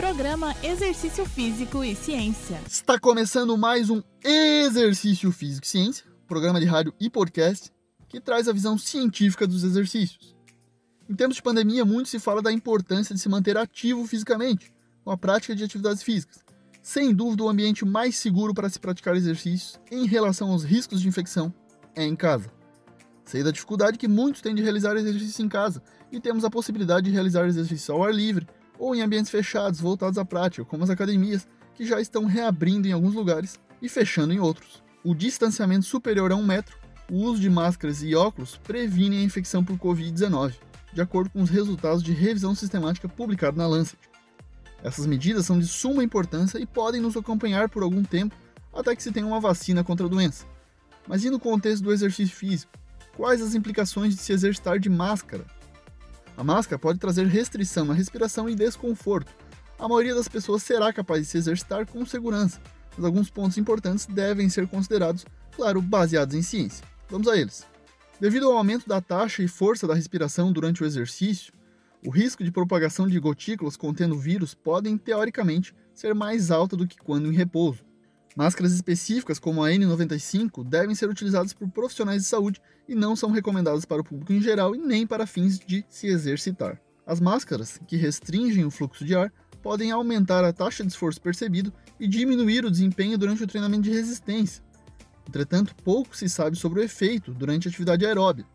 Programa Exercício Físico e Ciência. Está começando mais um Exercício Físico e Ciência, programa de rádio e podcast que traz a visão científica dos exercícios. Em tempos de pandemia, muito se fala da importância de se manter ativo fisicamente, com a prática de atividades físicas. Sem dúvida, o ambiente mais seguro para se praticar exercícios em relação aos riscos de infecção é em casa. Sei da dificuldade que muitos têm de realizar exercício em casa e temos a possibilidade de realizar exercício ao ar livre ou em ambientes fechados voltados à prática, como as academias, que já estão reabrindo em alguns lugares e fechando em outros. O distanciamento superior a um metro, o uso de máscaras e óculos previne a infecção por Covid-19, de acordo com os resultados de revisão sistemática publicada na Lancet. Essas medidas são de suma importância e podem nos acompanhar por algum tempo até que se tenha uma vacina contra a doença. Mas e no contexto do exercício físico? Quais as implicações de se exercitar de máscara? A máscara pode trazer restrição na respiração e desconforto. A maioria das pessoas será capaz de se exercitar com segurança, mas alguns pontos importantes devem ser considerados, claro, baseados em ciência. Vamos a eles. Devido ao aumento da taxa e força da respiração durante o exercício, o risco de propagação de gotículas contendo vírus podem, teoricamente, ser mais alta do que quando em repouso. Máscaras específicas, como a N95, devem ser utilizadas por profissionais de saúde e não são recomendadas para o público em geral e nem para fins de se exercitar. As máscaras, que restringem o fluxo de ar, podem aumentar a taxa de esforço percebido e diminuir o desempenho durante o treinamento de resistência. Entretanto, pouco se sabe sobre o efeito durante a atividade aeróbica.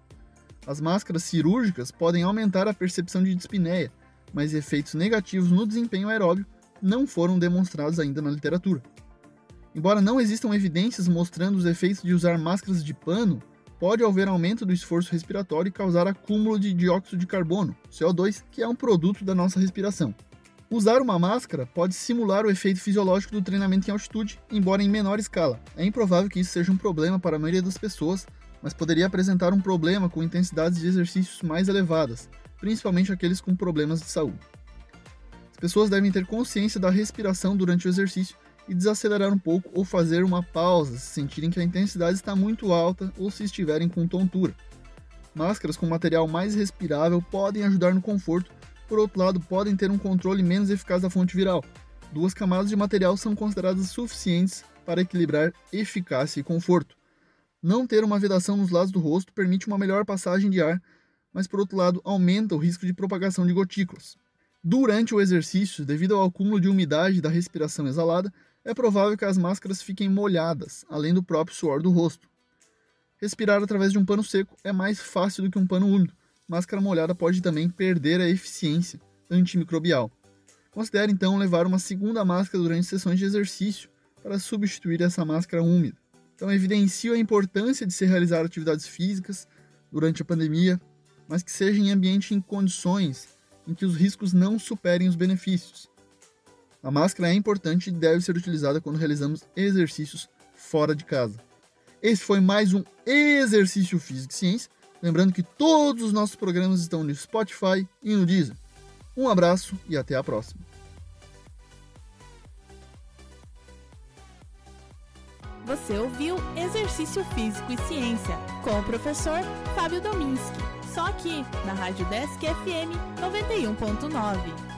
As máscaras cirúrgicas podem aumentar a percepção de dispneia, mas efeitos negativos no desempenho aeróbio não foram demonstrados ainda na literatura. Embora não existam evidências mostrando os efeitos de usar máscaras de pano, pode haver aumento do esforço respiratório e causar acúmulo de dióxido de carbono, CO2, que é um produto da nossa respiração. Usar uma máscara pode simular o efeito fisiológico do treinamento em altitude, embora em menor escala. É improvável que isso seja um problema para a maioria das pessoas, mas poderia apresentar um problema com intensidades de exercícios mais elevadas, principalmente aqueles com problemas de saúde. As pessoas devem ter consciência da respiração durante o exercício e desacelerar um pouco ou fazer uma pausa se sentirem que a intensidade está muito alta ou se estiverem com tontura. Máscaras com material mais respirável podem ajudar no conforto, por outro lado, podem ter um controle menos eficaz da fonte viral. Duas camadas de material são consideradas suficientes para equilibrar eficácia e conforto. Não ter uma vedação nos lados do rosto permite uma melhor passagem de ar, mas por outro lado aumenta o risco de propagação de gotículas. Durante o exercício, devido ao acúmulo de umidade da respiração exalada, é provável que as máscaras fiquem molhadas, além do próprio suor do rosto. Respirar através de um pano seco é mais fácil do que um pano úmido. Máscara molhada pode também perder a eficiência antimicrobial. Considere então levar uma segunda máscara durante sessões de exercício para substituir essa máscara úmida. Então, evidencio a importância de se realizar atividades físicas durante a pandemia, mas que seja em ambiente em condições em que os riscos não superem os benefícios. A máscara é importante e deve ser utilizada quando realizamos exercícios fora de casa. Esse foi mais um Exercício Físico e Ciência. Lembrando que todos os nossos programas estão no Spotify e no Deezer. Um abraço e até a próxima. Você ouviu Exercício Físico e Ciência com o professor Fábio Dominski. Só aqui na Rádio Desk FM 91.9.